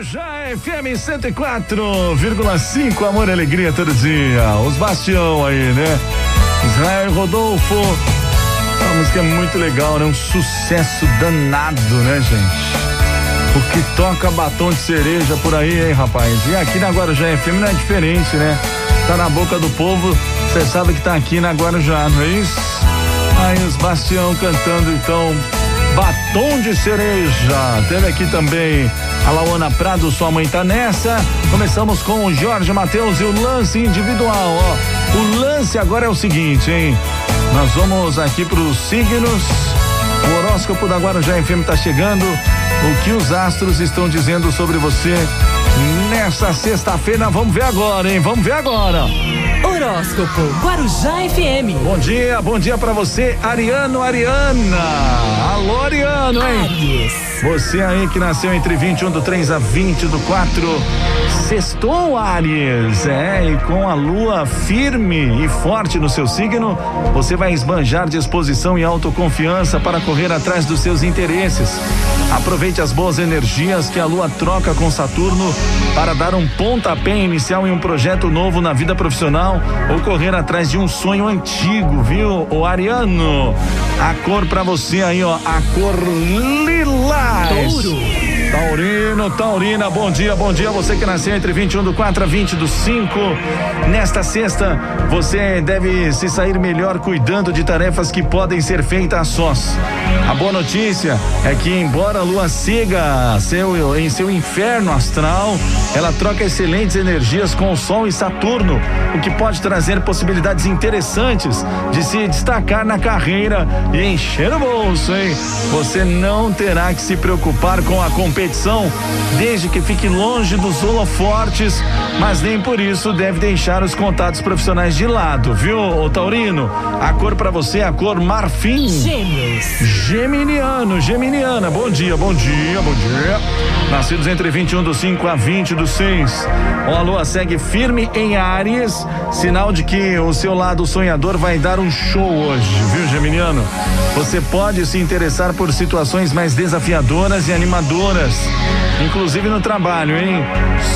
Guarujá FM 104,5, amor e alegria todo dia. Os Bastião aí, né? Israel Rodolfo. A música é muito legal, né? Um sucesso danado, né, gente? O que toca batom de cereja por aí, hein, rapaz? E aqui na Guarujá FM não é diferente, né? Tá na boca do povo, você sabe que tá aqui na Guarujá, não é isso? Aí os Bastião cantando então Batom de Cereja. Teve aqui também a Laona Prado, sua mãe tá nessa. Começamos com o Jorge Matheus e o lance individual, ó. O lance agora é o seguinte, hein? Nós vamos aqui para os signos. O horóscopo da Guarujá FM tá chegando. O que os astros estão dizendo sobre você nessa sexta-feira? Vamos ver agora, hein? Vamos ver agora. Horóscopo Guarujá FM. Bom dia, bom dia para você, Ariano, Ariana. Alô, Ariano, hein? Aries. Você aí que nasceu entre 21 do 3 a 20 do 4. Sextou, Aries. É, e com a lua firme e forte no seu signo, você vai esbanjar disposição e autoconfiança para correr atrás dos seus interesses. Aproveite as boas energias que a lua troca com Saturno para dar um pontapé inicial em um projeto novo na vida profissional ou correr atrás de um sonho antigo, viu? O Ariano, a cor para você aí, ó, a cor lilás. Touro. Taurino, Taurina, bom dia, bom dia. Você que nasceu entre 21 do 4 a 20 do 5. Nesta sexta, você deve se sair melhor cuidando de tarefas que podem ser feitas a sós. A boa notícia é que, embora a lua siga seu, em seu inferno astral, ela troca excelentes energias com o Sol e Saturno, o que pode trazer possibilidades interessantes de se destacar na carreira e encher o bolso, hein? Você não terá que se preocupar com a competição desde que fique longe dos holofortes, mas nem por isso deve deixar os contatos profissionais de lado, viu, ô Taurino? A cor para você é a cor marfim. Gêmeos. Geminiano, Geminiana, bom dia, bom dia, bom dia. Nascidos entre 21 do 5 a 20 do 6. Ó, a lua segue firme em Áries, sinal de que o seu lado sonhador vai dar um show hoje, viu, Geminiano? Você pode se interessar por situações mais desafiadoras e animadoras, inclusive no trabalho, hein?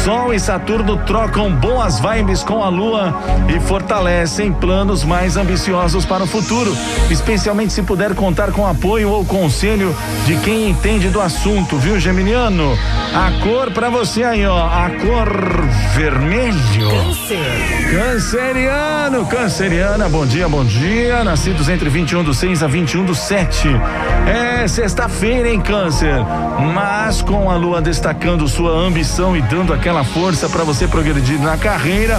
Sol e Saturno trocam boas vibes com a lua e fortalecem planos mais ambiciosos para o futuro, especialmente se puder contar com apoio ou conselho de quem entende do assunto, viu, Geminiano? A cor para você aí, ó, a cor vermelho. Câncer. Canceriano, canceriana, bom dia, bom dia. Nascidos entre 21 do 6 a 21 do 7. É sexta-feira, hein, Câncer? Mas com a lua destacando sua ambição e dando aquela força para você progredir na carreira,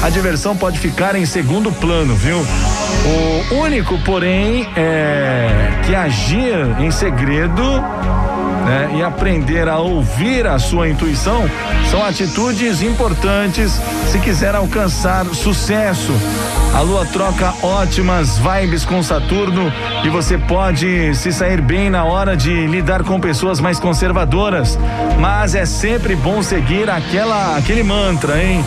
a diversão pode ficar em segundo plano, viu? O único, porém, é que agir em segredo né, e aprender a ouvir a sua intuição são atitudes importantes se quiser alcançar sucesso. A lua troca ótimas vibes com Saturno e você pode se sair bem na hora de lidar com pessoas mais conservadoras, mas é sempre bom seguir aquela aquele mantra, hein?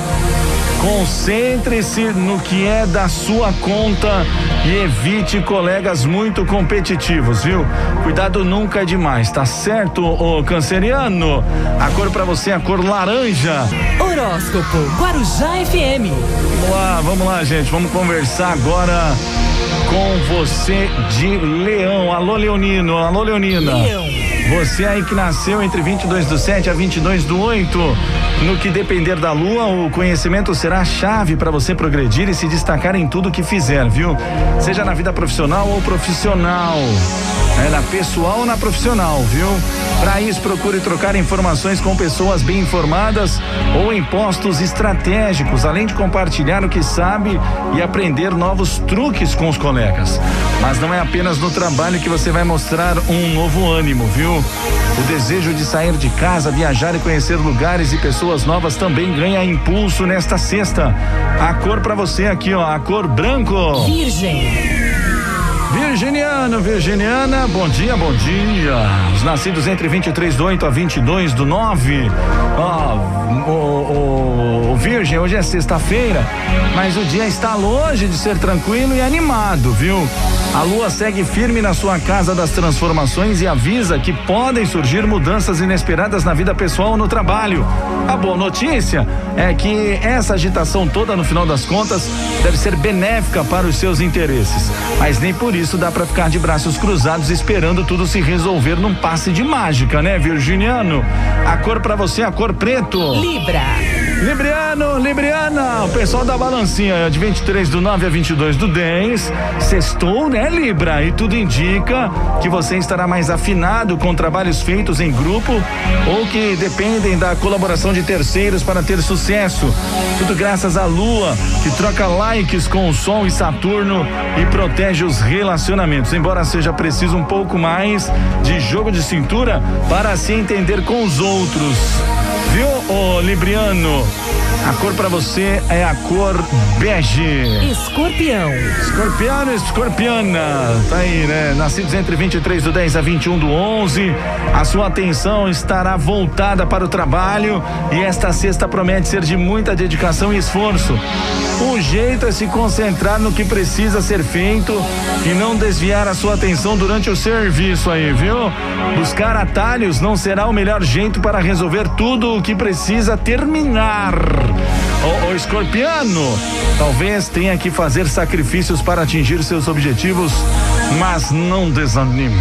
Concentre-se no que é da sua conta e evite colegas muito competitivos, viu? Cuidado nunca é demais, tá certo, ô canceriano? A cor para você é a cor laranja. Horóscopo Guarujá FM. Vamos lá, vamos lá, gente. Vamos conversar agora com você de Leão. Alô, Leonino. Alô, Leonina. Leão. Você aí que nasceu entre 22 do 7 a 22 do 8. No que depender da lua, o conhecimento será a chave para você progredir e se destacar em tudo que fizer, viu? Seja na vida profissional ou profissional. É na pessoal ou na profissional, viu? Para isso, procure trocar informações com pessoas bem informadas ou em postos estratégicos, além de compartilhar o que sabe e aprender novos truques com os colegas. Mas não é apenas no trabalho que você vai mostrar um novo ânimo, viu? O desejo de sair de casa, viajar e conhecer lugares e pessoas novas também ganha impulso nesta sexta. A cor para você aqui, ó, a cor branco. Virgem. Virginiano, Virginiana, bom dia, bom dia. Os nascidos entre 23 do 8 a 22 do 9. Ó, o, o, o Virgem, hoje é sexta-feira, mas o dia está longe de ser tranquilo e animado, viu? A lua segue firme na sua casa das transformações e avisa que podem surgir mudanças inesperadas na vida pessoal ou no trabalho. A boa notícia é que essa agitação toda, no final das contas, deve ser benéfica para os seus interesses. Mas nem por isso dá para ficar de braços cruzados esperando tudo se resolver num passe de mágica, né, Virginiano? A cor para você é a cor preto. Libra. Libriano, Libriana, o pessoal da balancinha de 23 do 9 a 22 do 10. Sextou, né, Libra? E tudo indica que você estará mais afinado com trabalhos feitos em grupo ou que dependem da colaboração de terceiros para ter sucesso. Tudo graças à Lua, que troca likes com o Sol e Saturno e protege os relacionamentos. Embora seja preciso um pouco mais de jogo de cintura para se entender com os outros. Viu, ô Libriano? A cor para você é a cor bege. Escorpião. Escorpiano, escorpiana. Tá aí, né? Nascidos entre 23 do 10 a 21 do 11. A sua atenção estará voltada para o trabalho e esta sexta promete ser de muita dedicação e esforço. O jeito é se concentrar no que precisa ser feito e não desviar a sua atenção durante o serviço aí, viu? Buscar atalhos não será o melhor jeito para resolver tudo o que precisa terminar. O, o escorpiano talvez tenha que fazer sacrifícios para atingir seus objetivos, mas não desanime.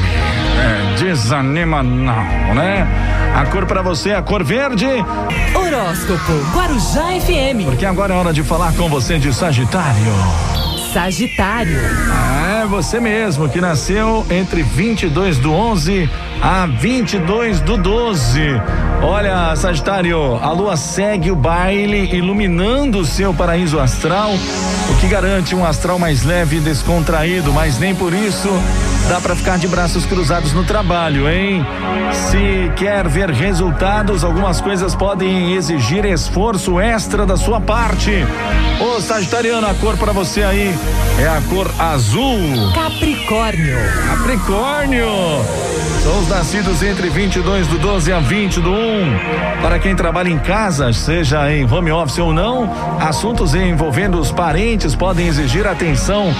É, desanima não, né? A cor para você é a cor verde. Horóscopo Guarujá FM. Porque agora é hora de falar com você de Sagitário. Sagitário. É você mesmo que nasceu entre 22 do 11 a 22 do 12. Olha, Sagitário, a lua segue o baile iluminando o seu paraíso astral, o que garante um astral mais leve e descontraído, mas nem por isso dá para ficar de braços cruzados no trabalho, hein? Se quer ver resultados, algumas coisas podem exigir esforço extra da sua parte. Ô Sagitariano, a cor para você aí é a cor azul. Capricórnio. Capricórnio. São os nascidos entre 22 do 12 a 20 do 1. Para quem trabalha em casa, seja em home office ou não, assuntos envolvendo os parentes podem exigir atenção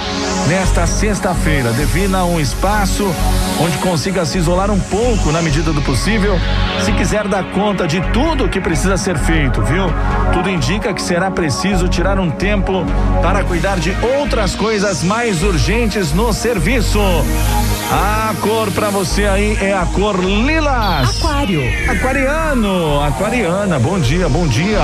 nesta sexta-feira. Defina um espaço onde consiga se isolar um pouco na medida do possível, se quiser dar conta de tudo o que precisa ser feito, viu? Tudo indica que será preciso tirar um tempo para cuidar de outras coisas mais urgentes no serviço. A cor para você aí é a cor lilas. Aquário. Aquariano, aquariana, bom dia, bom dia.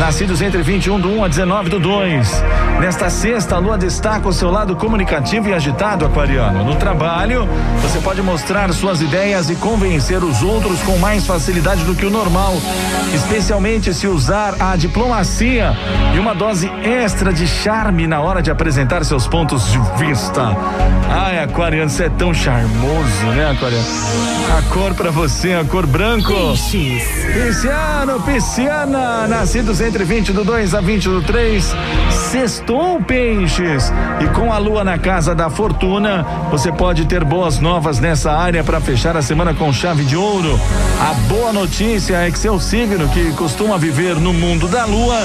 Nascidos entre 21 do 1 a 19 do 2. Nesta sexta, a lua destaca o seu lado comunicativo e agitado, aquariano. No trabalho, você pode mostrar suas ideias e convencer os outros com mais facilidade do que o normal, especialmente se usar a diplomacia e uma dose extra de charme na hora de apresentar seus pontos de vista. Ai, aquariano, você é tão charmoso, né, aquariano? A cor para você, a cor branco. Peixes. Pisciano, pisciana, nascidos entre 20 do 2 a 20 do 3, sextou peixes. E com a lua na casa da fortuna, você pode ter boas novas nessa área para fechar a semana com chave de ouro. A boa notícia é que seu signo, que costuma viver no mundo da lua,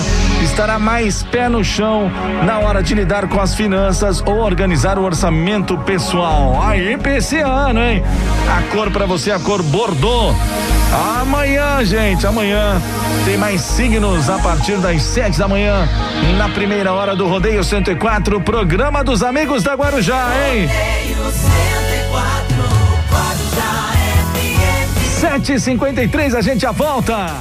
estará mais pé no chão na hora de lidar com as finanças ou organizar o orçamento pessoal. Aí, pisciano, hein? A cor para você, a cor bordô. Amanhã, gente, amanhã tem mais signos a partir das sete da manhã, na primeira hora do Rodeio 104, programa dos amigos da Guarujá, hein? Sete e cinquenta e três, a gente já volta.